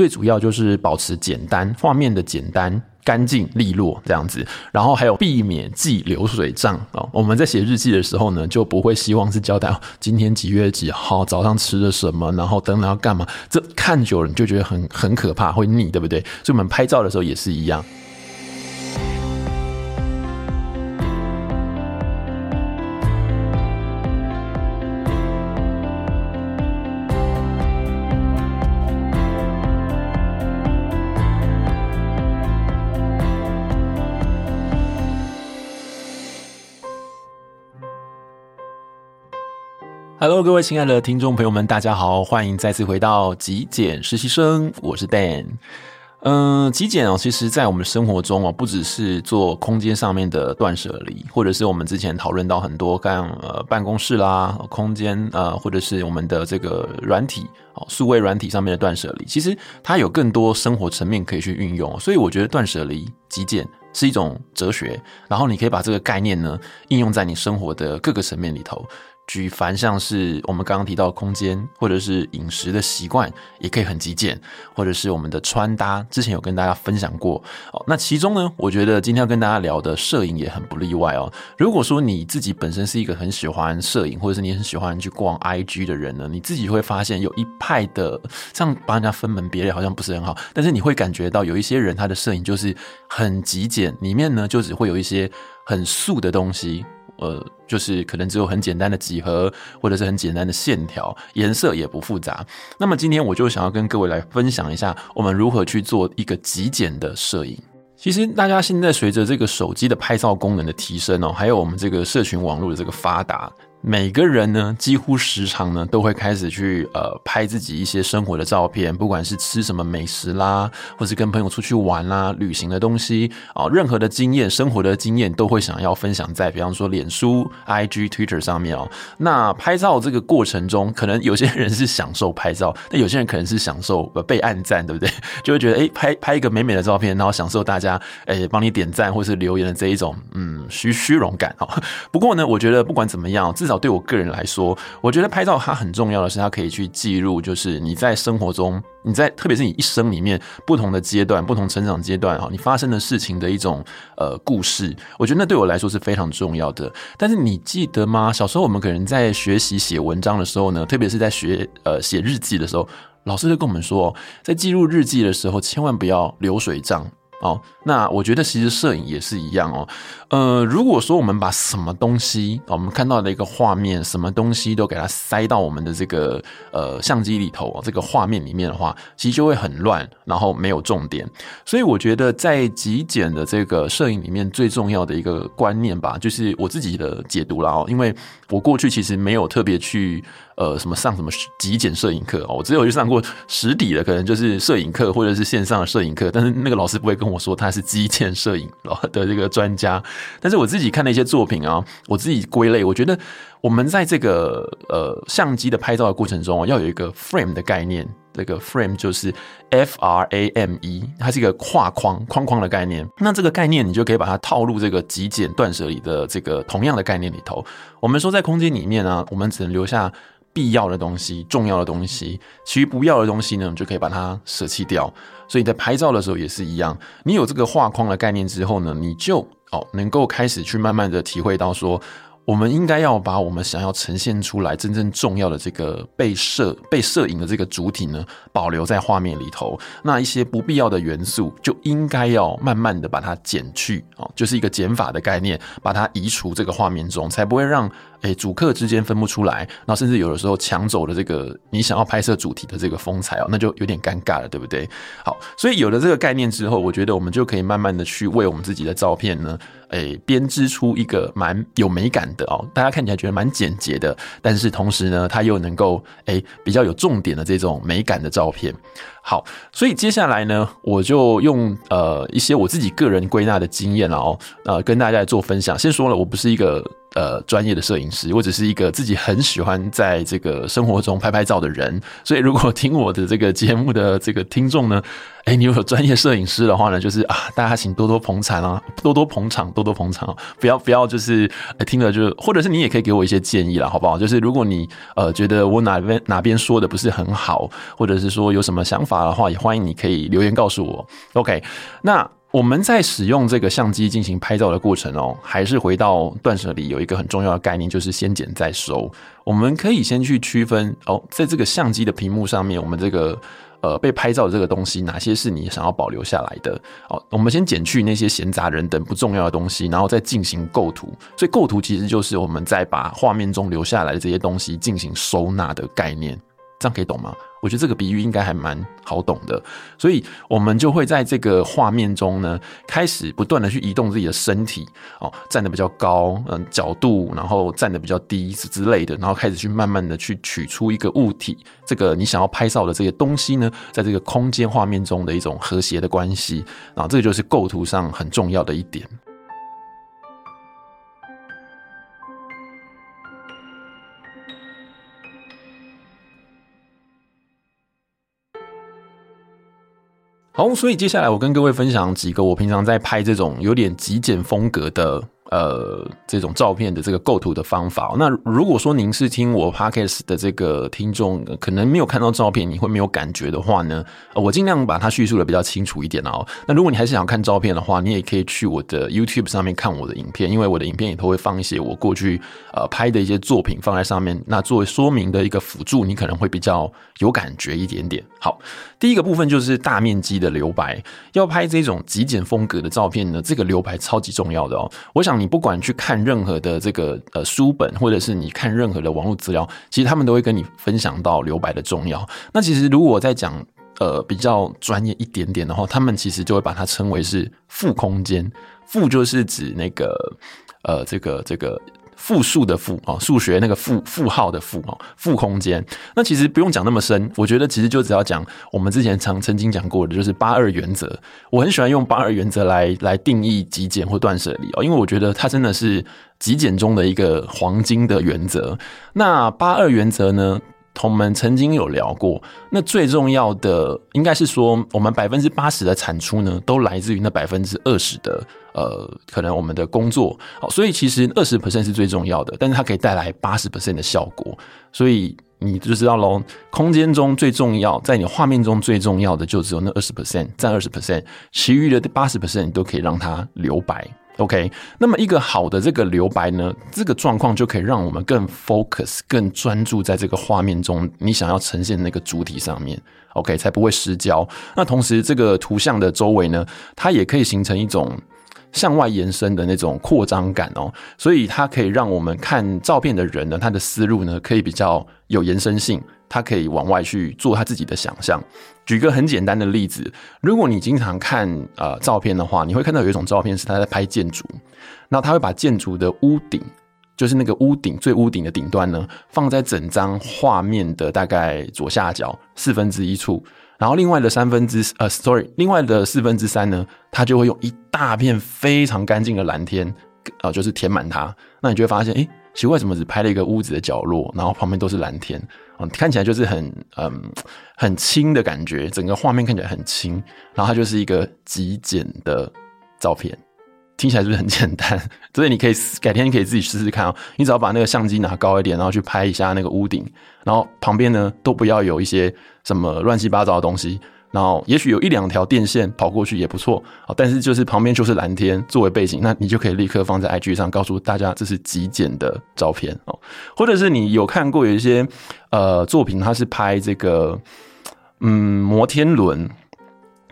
最主要就是保持简单，画面的简单。干净利落这样子，然后还有避免记流水账哦。我们在写日记的时候呢，就不会希望是交代今天几月几号早上吃了什么，然后等等要干嘛。这看久了你就觉得很很可怕，会腻，对不对？所以我们拍照的时候也是一样。Hello，各位亲爱的听众朋友们，大家好，欢迎再次回到极简实习生，我是 Dan。嗯、极简哦，其实在我们生活中哦，不只是做空间上面的断舍离，或者是我们之前讨论到很多干呃办公室啦、空间呃，或者是我们的这个软体哦，数位软体上面的断舍离，其实它有更多生活层面可以去运用，所以我觉得断舍离极简是一种哲学，然后你可以把这个概念呢应用在你生活的各个层面里头。举凡像是我们刚刚提到空间，或者是饮食的习惯，也可以很极简，或者是我们的穿搭，之前有跟大家分享过。哦，那其中呢，我觉得今天要跟大家聊的摄影也很不例外哦。如果说你自己本身是一个很喜欢摄影，或者是你很喜欢去逛 IG 的人呢，你自己会发现有一派的，这样帮人家分门别类好像不是很好，但是你会感觉到有一些人他的摄影就是很极简，里面呢就只会有一些很素的东西。呃，就是可能只有很简单的几何，或者是很简单的线条，颜色也不复杂。那么今天我就想要跟各位来分享一下，我们如何去做一个极简的摄影。其实大家现在随着这个手机的拍照功能的提升哦，还有我们这个社群网络的这个发达。每个人呢，几乎时常呢，都会开始去呃拍自己一些生活的照片，不管是吃什么美食啦，或是跟朋友出去玩啦、旅行的东西啊、任何的经验、生活的经验，都会想要分享在，比方说脸书、IG、Twitter 上面哦。那拍照这个过程中，可能有些人是享受拍照，那有些人可能是享受被按赞，对不对？就会觉得哎，拍拍一个美美的照片，然后享受大家哎帮你点赞或是留言的这一种嗯虚虚荣感哦。不过呢，我觉得不管怎么样，至少少对我个人来说，我觉得拍照它很重要的是，它可以去记录，就是你在生活中，你在特别是你一生里面不同的阶段、不同成长阶段哈，你发生的事情的一种呃故事。我觉得那对我来说是非常重要的。但是你记得吗？小时候我们可能在学习写文章的时候呢，特别是在学呃写日记的时候，老师就跟我们说，在记录日记的时候，千万不要流水账。哦，那我觉得其实摄影也是一样哦。呃，如果说我们把什么东西，我们看到的一个画面，什么东西都给它塞到我们的这个呃相机里头，这个画面里面的话，其实就会很乱，然后没有重点。所以我觉得在极简的这个摄影里面，最重要的一个观念吧，就是我自己的解读啦哦。因为我过去其实没有特别去。呃，什么上什么极简摄影课哦？我只有去上过实体的，可能就是摄影课或者是线上的摄影课，但是那个老师不会跟我说他是极简摄影的这个专家。但是我自己看的一些作品啊，我自己归类，我觉得我们在这个呃相机的拍照的过程中，要有一个 frame 的概念。这个 frame 就是 F R A M E，它是一个画框框框的概念。那这个概念你就可以把它套入这个极简断舍离的这个同样的概念里头。我们说在空间里面呢，我们只能留下。必要的东西、重要的东西，其余不要的东西呢，就可以把它舍弃掉。所以在拍照的时候也是一样，你有这个画框的概念之后呢，你就哦能够开始去慢慢的体会到说。我们应该要把我们想要呈现出来真正重要的这个被摄被摄影的这个主体呢，保留在画面里头。那一些不必要的元素，就应该要慢慢的把它减去哦，就是一个减法的概念，把它移除这个画面中，才不会让诶主客之间分不出来，然后甚至有的时候抢走了这个你想要拍摄主题的这个风采哦，那就有点尴尬了，对不对？好，所以有了这个概念之后，我觉得我们就可以慢慢的去为我们自己的照片呢。诶，编织出一个蛮有美感的哦，大家看起来觉得蛮简洁的，但是同时呢，它又能够诶比较有重点的这种美感的照片。好，所以接下来呢，我就用呃一些我自己个人归纳的经验了哦，呃，跟大家来做分享。先说了，我不是一个呃专业的摄影师，我只是一个自己很喜欢在这个生活中拍拍照的人。所以，如果听我的这个节目的这个听众呢，哎，你有专业摄影师的话呢，就是啊，大家请多多捧场啊，多多捧场，多多捧场，不要不要就是听了就，或者是你也可以给我一些建议啦，好不好？就是如果你呃觉得我哪边哪边说的不是很好，或者是说有什么想法的话，也欢迎你可以留言告诉我。OK，那我们在使用这个相机进行拍照的过程哦，还是回到断舍离有一个很重要的概念，就是先剪再收。我们可以先去区分哦，在这个相机的屏幕上面，我们这个。呃，被拍照的这个东西，哪些是你想要保留下来的？好，我们先减去那些闲杂人等不重要的东西，然后再进行构图。所以构图其实就是我们在把画面中留下来的这些东西进行收纳的概念。这样可以懂吗？我觉得这个比喻应该还蛮好懂的，所以我们就会在这个画面中呢，开始不断的去移动自己的身体，哦，站得比较高，嗯，角度，然后站得比较低之类的，然后开始去慢慢的去取出一个物体，这个你想要拍照的这些东西呢，在这个空间画面中的一种和谐的关系，啊，这个就是构图上很重要的一点。好，所以接下来我跟各位分享几个我平常在拍这种有点极简风格的。呃，这种照片的这个构图的方法。那如果说您是听我 Podcast 的这个听众，可能没有看到照片，你会没有感觉的话呢，我尽量把它叙述的比较清楚一点哦。那如果你还是想看照片的话，你也可以去我的 YouTube 上面看我的影片，因为我的影片里头会放一些我过去呃拍的一些作品放在上面，那作为说明的一个辅助，你可能会比较有感觉一点点。好，第一个部分就是大面积的留白，要拍这种极简风格的照片呢，这个留白超级重要的哦。我想。你不管去看任何的这个呃书本，或者是你看任何的网络资料，其实他们都会跟你分享到留白的重要。那其实如果我在讲呃比较专业一点点的话，他们其实就会把它称为是负空间。负就是指那个呃这个这个。复数的负啊，数学那个负负号的负啊，负空间。那其实不用讲那么深，我觉得其实就只要讲我们之前曾曾经讲过的，就是八二原则。我很喜欢用八二原则来来定义极简或断舍离哦，因为我觉得它真的是极简中的一个黄金的原则。那八二原则呢，我们曾经有聊过。那最重要的应该是说，我们百分之八十的产出呢，都来自于那百分之二十的。呃，可能我们的工作，好，所以其实二十 percent 是最重要的，但是它可以带来八十 percent 的效果，所以你就知道喽。空间中最重要，在你画面中最重要的就只有那二十 percent，占二十 percent，其余的八十 percent 你都可以让它留白。OK，那么一个好的这个留白呢，这个状况就可以让我们更 focus、更专注在这个画面中你想要呈现那个主体上面。OK，才不会失焦。那同时，这个图像的周围呢，它也可以形成一种。向外延伸的那种扩张感哦，所以它可以让我们看照片的人呢，他的思路呢可以比较有延伸性，他可以往外去做他自己的想象。举个很简单的例子，如果你经常看呃照片的话，你会看到有一种照片是他在拍建筑，那他会把建筑的屋顶，就是那个屋顶最屋顶的顶端呢，放在整张画面的大概左下角四分之一处。然后另外的三分之呃，sorry，另外的四分之三呢，它就会用一大片非常干净的蓝天，呃，就是填满它。那你就会发现，诶，奇怪，怎么只拍了一个屋子的角落，然后旁边都是蓝天，嗯，看起来就是很嗯很轻的感觉，整个画面看起来很轻，然后它就是一个极简的照片。听起来是不是很简单？所以你可以改天可以自己试试看哦。你只要把那个相机拿高一点，然后去拍一下那个屋顶，然后旁边呢都不要有一些什么乱七八糟的东西，然后也许有一两条电线跑过去也不错。但是就是旁边就是蓝天作为背景，那你就可以立刻放在 IG 上告诉大家这是极简的照片哦。或者是你有看过有一些呃作品，它是拍这个嗯摩天轮。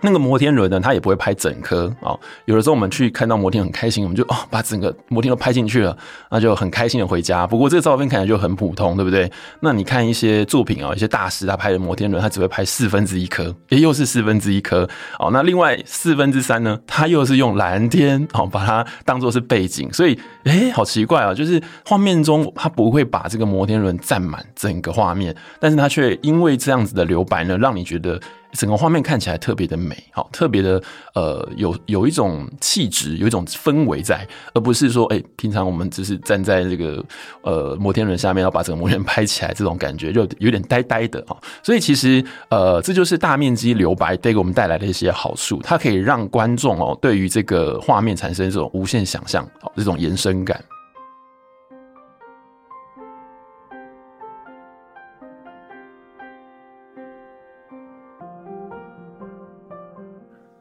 那个摩天轮呢，它也不会拍整颗啊。有的时候我们去看到摩天很开心，我们就哦把整个摩天都拍进去了，那就很开心的回家。不过这个照片看起来就很普通，对不对？那你看一些作品啊，一些大师他拍的摩天轮，他只会拍四分之一颗，也又是四分之一颗。哦，那另外四分之三呢，他又是用蓝天哦把它当做是背景，所以诶好奇怪啊，就是画面中他不会把这个摩天轮占满整个画面，但是他却因为这样子的留白呢，让你觉得。整个画面看起来特别的美，好，特别的呃，有有一种气质，有一种氛围在，而不是说，哎、平常我们只是站在这个呃摩天轮下面，要把整个摩天轮拍起来，这种感觉就有点呆呆的啊。所以其实呃，这就是大面积留白带给我们带来的一些好处，它可以让观众哦，对于这个画面产生这种无限想象，好，这种延伸感。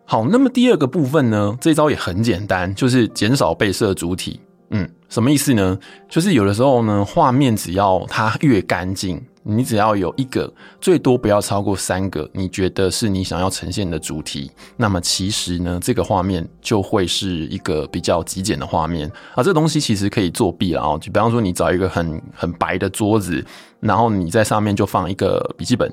好，那么第二个部分呢，这招也很简单，就是减少被摄主体。嗯，什么意思呢？就是有的时候呢，画面只要它越干净，你只要有一个，最多不要超过三个，你觉得是你想要呈现的主题，那么其实呢，这个画面就会是一个比较极简的画面啊。这东西其实可以作弊了啊，就比方说你找一个很很白的桌子，然后你在上面就放一个笔记本，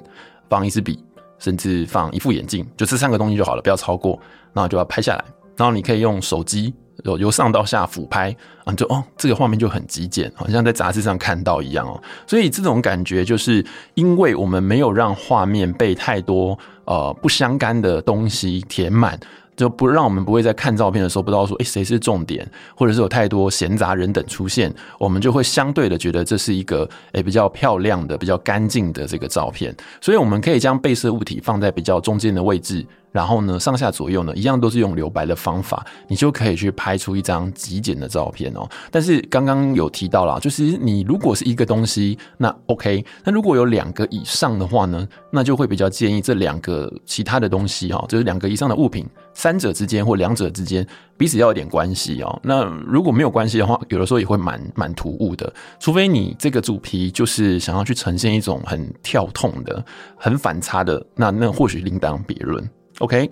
放一支笔。甚至放一副眼镜，就这三个东西就好了，不要超过。然后就要拍下来，然后你可以用手机由由上到下俯拍啊，就哦，这个画面就很极简，好像在杂志上看到一样哦。所以这种感觉就是因为我们没有让画面被太多呃不相干的东西填满。就不让我们不会在看照片的时候不知道说，诶，谁是重点，或者是有太多闲杂人等出现，我们就会相对的觉得这是一个诶比较漂亮的、比较干净的这个照片。所以我们可以将被摄物体放在比较中间的位置。然后呢，上下左右呢，一样都是用留白的方法，你就可以去拍出一张极简的照片哦。但是刚刚有提到了，就是你如果是一个东西，那 OK。那如果有两个以上的话呢，那就会比较建议这两个其他的东西哈，就是两个以上的物品，三者之间或两者之间彼此要有点关系哦。那如果没有关系的话，有的时候也会蛮蛮突兀的。除非你这个主题就是想要去呈现一种很跳痛的、很反差的，那那或许另当别论。OK，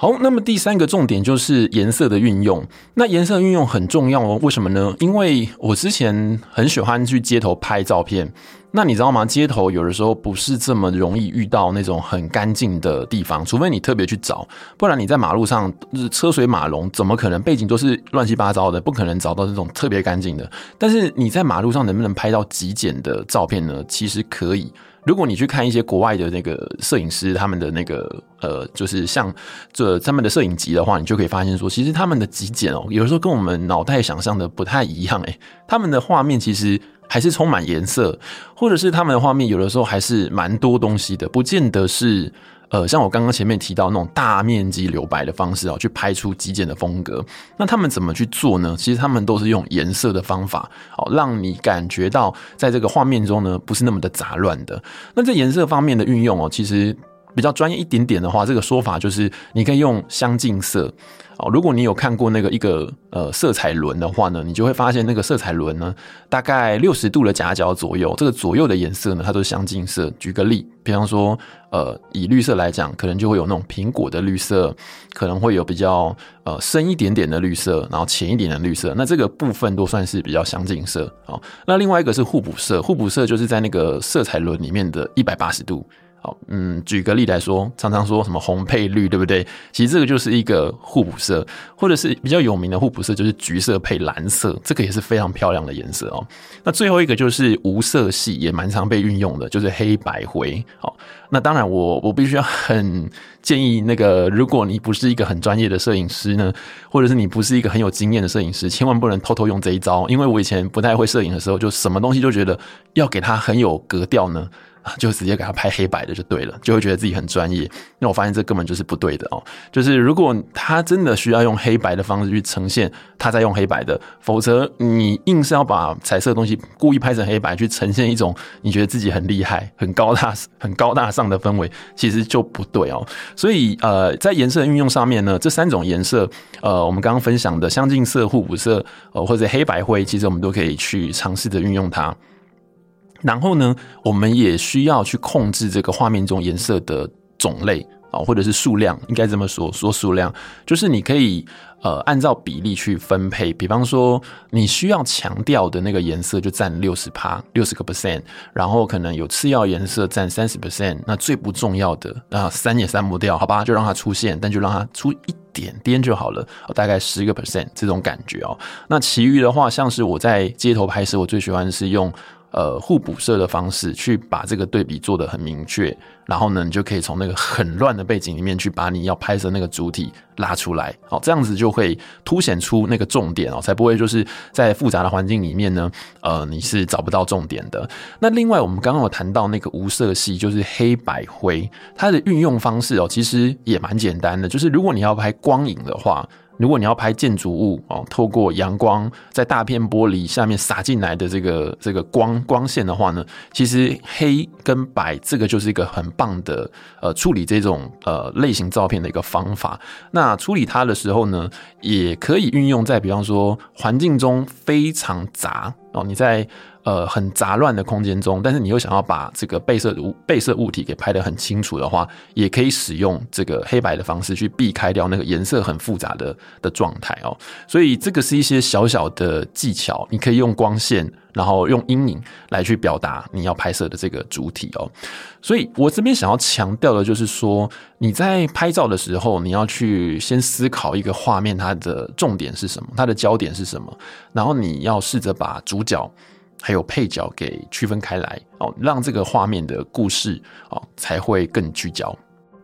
好，那么第三个重点就是颜色的运用。那颜色运用很重要哦，为什么呢？因为我之前很喜欢去街头拍照片。那你知道吗？街头有的时候不是这么容易遇到那种很干净的地方，除非你特别去找，不然你在马路上是车水马龙，怎么可能背景都是乱七八糟的？不可能找到这种特别干净的。但是你在马路上能不能拍到极简的照片呢？其实可以。如果你去看一些国外的那个摄影师，他们的那个呃，就是像这他们的摄影集的话，你就可以发现说，其实他们的极简哦，有的时候跟我们脑袋想象的不太一样诶，他们的画面其实还是充满颜色，或者是他们的画面有的时候还是蛮多东西的，不见得是。呃，像我刚刚前面提到那种大面积留白的方式啊，去拍出极简的风格。那他们怎么去做呢？其实他们都是用颜色的方法，哦，让你感觉到在这个画面中呢，不是那么的杂乱的。那在颜色方面的运用哦，其实比较专业一点点的话，这个说法就是你可以用相近色。哦，如果你有看过那个一个呃色彩轮的话呢，你就会发现那个色彩轮呢，大概六十度的夹角左右，这个左右的颜色呢，它都是相近色。举个例，比方说，呃，以绿色来讲，可能就会有那种苹果的绿色，可能会有比较呃深一点点的绿色，然后浅一点的绿色，那这个部分都算是比较相近色。哦，那另外一个是互补色，互补色就是在那个色彩轮里面的一百八十度。好，嗯，举个例来说，常常说什么红配绿，对不对？其实这个就是一个互补色，或者是比较有名的互补色，就是橘色配蓝色，这个也是非常漂亮的颜色哦。那最后一个就是无色系，也蛮常被运用的，就是黑白灰。好，那当然我我必须要很建议那个，如果你不是一个很专业的摄影师呢，或者是你不是一个很有经验的摄影师，千万不能偷偷用这一招，因为我以前不太会摄影的时候，就什么东西就觉得要给它很有格调呢。就直接给他拍黑白的就对了，就会觉得自己很专业。那我发现这根本就是不对的哦。就是如果他真的需要用黑白的方式去呈现，他在用黑白的，否则你硬是要把彩色的东西故意拍成黑白去呈现一种你觉得自己很厉害、很高大、很高大上的氛围，其实就不对哦。所以呃，在颜色运用上面呢，这三种颜色，呃，我们刚刚分享的相近色、互补色，呃，或者黑白灰，其实我们都可以去尝试着运用它。然后呢，我们也需要去控制这个画面中颜色的种类啊，或者是数量，应该这么说，说数量就是你可以呃按照比例去分配。比方说，你需要强调的那个颜色就占六十趴，六十个 percent，然后可能有次要颜色占三十 percent，那最不重要的啊删也删不掉，好吧，就让它出现，但就让它出一点点就好了，大概十个 percent 这种感觉哦。那其余的话，像是我在街头拍摄，我最喜欢是用。呃互补色的方式去把这个对比做得很明确，然后呢，你就可以从那个很乱的背景里面去把你要拍摄那个主体拉出来，好，这样子就会凸显出那个重点哦，才不会就是在复杂的环境里面呢，呃，你是找不到重点的。那另外，我们刚刚有谈到那个无色系，就是黑白灰，它的运用方式哦，其实也蛮简单的，就是如果你要拍光影的话。如果你要拍建筑物哦，透过阳光在大片玻璃下面洒进来的这个这个光光线的话呢，其实黑跟白这个就是一个很棒的呃处理这种呃类型照片的一个方法。那处理它的时候呢，也可以运用在比方说环境中非常杂哦，你在。呃，很杂乱的空间中，但是你又想要把这个被摄物被摄物体给拍得很清楚的话，也可以使用这个黑白的方式去避开掉那个颜色很复杂的的状态哦。所以这个是一些小小的技巧，你可以用光线，然后用阴影来去表达你要拍摄的这个主体哦。所以我这边想要强调的就是说，你在拍照的时候，你要去先思考一个画面它的重点是什么，它的焦点是什么，然后你要试着把主角。还有配角给区分开来哦，让这个画面的故事哦才会更聚焦。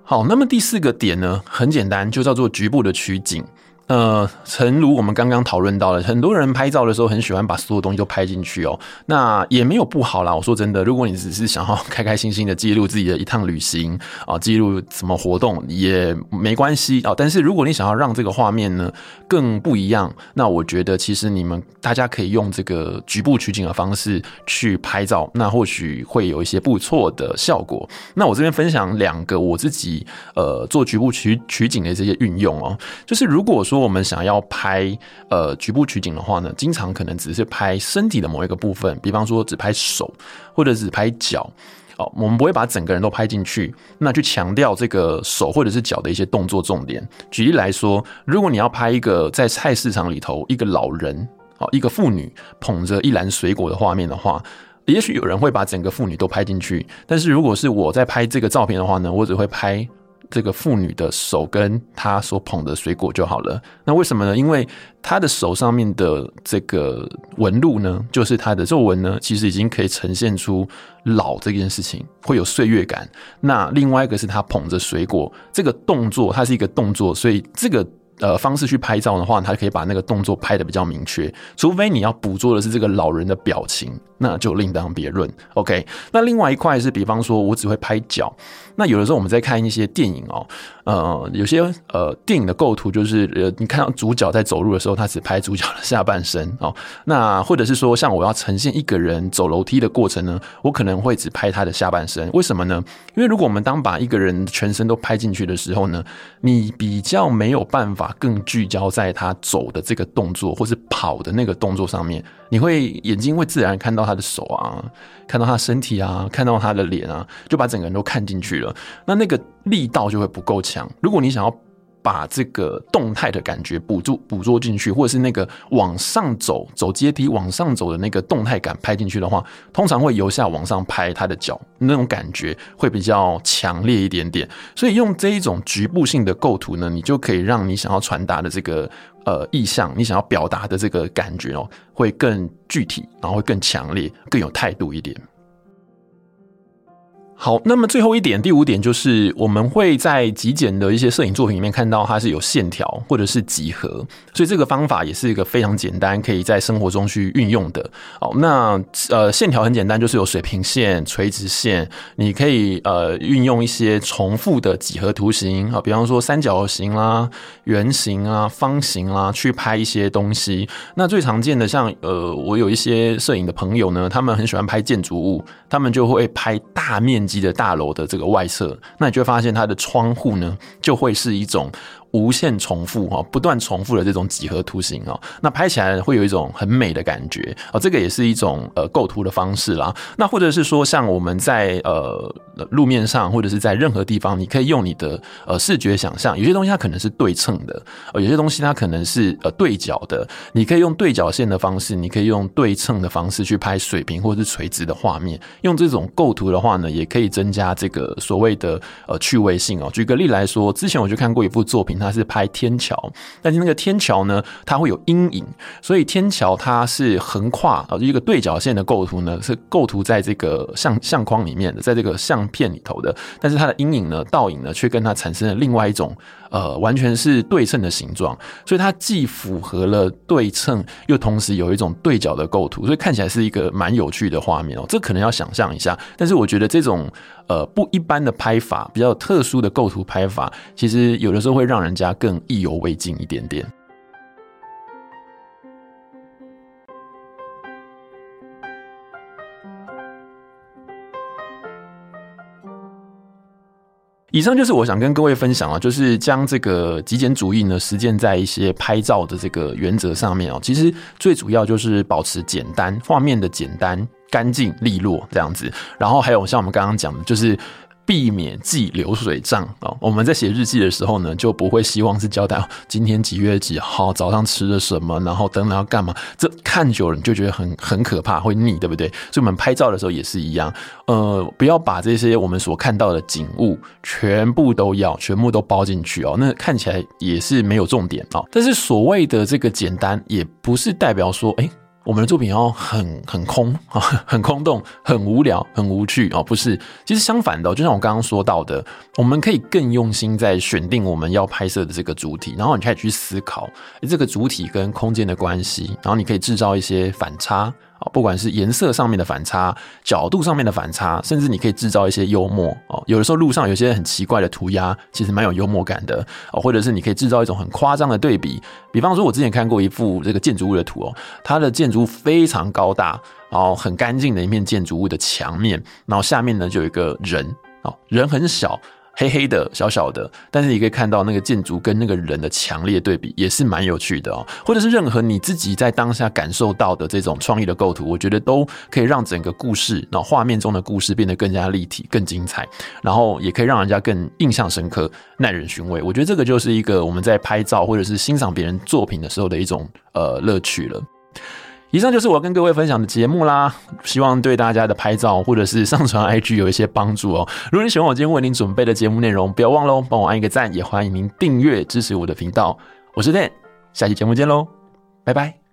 好，那么第四个点呢，很简单，就叫做局部的取景。呃，诚如我们刚刚讨论到了，很多人拍照的时候很喜欢把所有东西都拍进去哦。那也没有不好啦。我说真的，如果你只是想要开开心心的记录自己的一趟旅行啊，记录什么活动也没关系啊。但是如果你想要让这个画面呢更不一样，那我觉得其实你们大家可以用这个局部取景的方式去拍照，那或许会有一些不错的效果。那我这边分享两个我自己呃做局部取取景的这些运用哦，就是如果说。如果我们想要拍呃局部取景的话呢，经常可能只是拍身体的某一个部分，比方说只拍手或者只拍脚哦，我们不会把整个人都拍进去，那去强调这个手或者是脚的一些动作重点。举例来说，如果你要拍一个在菜市场里头一个老人哦，一个妇女捧着一篮水果的画面的话，也许有人会把整个妇女都拍进去，但是如果是我在拍这个照片的话呢，我只会拍。这个妇女的手跟她所捧的水果就好了。那为什么呢？因为她的手上面的这个纹路呢，就是她的皱纹呢，其实已经可以呈现出老这件事情，会有岁月感。那另外一个是她捧着水果这个动作，它是一个动作，所以这个。呃，方式去拍照的话，它可以把那个动作拍得比较明确。除非你要捕捉的是这个老人的表情，那就另当别论。OK，那另外一块是，比方说我只会拍脚。那有的时候我们在看一些电影哦，呃，有些呃电影的构图就是，呃，你看到主角在走路的时候，他只拍主角的下半身哦。那或者是说，像我要呈现一个人走楼梯的过程呢，我可能会只拍他的下半身。为什么呢？因为如果我们当把一个人全身都拍进去的时候呢，你比较没有办法。更聚焦在他走的这个动作，或是跑的那个动作上面，你会眼睛会自然看到他的手啊，看到他身体啊，看到他的脸啊，就把整个人都看进去了。那那个力道就会不够强。如果你想要把这个动态的感觉捕捉捕捉进去，或者是那个往上走走阶梯往上走的那个动态感拍进去的话，通常会由下往上拍他的脚，那种感觉会比较强烈一点点。所以用这一种局部性的构图呢，你就可以让你想要传达的这个呃意象，你想要表达的这个感觉哦，会更具体，然后会更强烈，更有态度一点。好，那么最后一点，第五点就是我们会在极简的一些摄影作品里面看到它是有线条或者是几何，所以这个方法也是一个非常简单，可以在生活中去运用的。好，那呃线条很简单，就是有水平线、垂直线，你可以呃运用一些重复的几何图形啊，比方说三角形啦、圆形啊、方形啦，去拍一些东西。那最常见的像呃，我有一些摄影的朋友呢，他们很喜欢拍建筑物，他们就会拍大面积的大楼的这个外侧，那你就会发现它的窗户呢，就会是一种。无限重复哈，不断重复的这种几何图形哦，那拍起来会有一种很美的感觉哦。这个也是一种呃构图的方式啦。那或者是说，像我们在呃路面上或者是在任何地方，你可以用你的呃视觉想象，有些东西它可能是对称的，有些东西它可能是呃对角的。你可以用对角线的方式，你可以用对称的方式去拍水平或者是垂直的画面。用这种构图的话呢，也可以增加这个所谓的呃趣味性哦。举个例来说，之前我就看过一部作品。它它是拍天桥，但是那个天桥呢，它会有阴影，所以天桥它是横跨啊，一个对角线的构图呢，是构图在这个相相框里面的，在这个相片里头的，但是它的阴影呢、倒影呢，却跟它产生了另外一种。呃，完全是对称的形状，所以它既符合了对称，又同时有一种对角的构图，所以看起来是一个蛮有趣的画面哦。这可能要想象一下，但是我觉得这种呃不一般的拍法，比较特殊的构图拍法，其实有的时候会让人家更意犹未尽一点点。以上就是我想跟各位分享啊，就是将这个极简主义呢实践在一些拍照的这个原则上面哦。其实最主要就是保持简单，画面的简单、干净利落这样子。然后还有像我们刚刚讲的，就是。避免记流水账哦。我们在写日记的时候呢，就不会希望是交代今天几月几号早上吃了什么，然后等等要干嘛。这看久了你就觉得很很可怕，会腻，对不对？所以我们拍照的时候也是一样，呃，不要把这些我们所看到的景物全部都要，全部都包进去哦。那看起来也是没有重点哦。但是所谓的这个简单，也不是代表说，哎。我们的作品要很很空啊，很空洞，很无聊，很无趣哦，不是，其实相反的，就像我刚刚说到的，我们可以更用心在选定我们要拍摄的这个主体，然后你开始去思考这个主体跟空间的关系，然后你可以制造一些反差。啊不管是颜色上面的反差，角度上面的反差，甚至你可以制造一些幽默哦。有的时候路上有些很奇怪的涂鸦，其实蛮有幽默感的哦。或者是你可以制造一种很夸张的对比，比方说，我之前看过一幅这个建筑物的图哦，它的建筑非常高大，然后很干净的一面建筑物的墙面，然后下面呢就有一个人哦，人很小。黑黑的、小小的，但是你可以看到那个建筑跟那个人的强烈对比，也是蛮有趣的哦。或者是任何你自己在当下感受到的这种创意的构图，我觉得都可以让整个故事，然后画面中的故事变得更加立体、更精彩，然后也可以让人家更印象深刻、耐人寻味。我觉得这个就是一个我们在拍照或者是欣赏别人作品的时候的一种呃乐趣了。以上就是我跟各位分享的节目啦，希望对大家的拍照或者是上传 IG 有一些帮助哦。如果你喜欢我今天为您准备的节目内容，不要忘喽帮我按一个赞，也欢迎您订阅支持我的频道。我是 Dan，下期节目见喽，拜拜。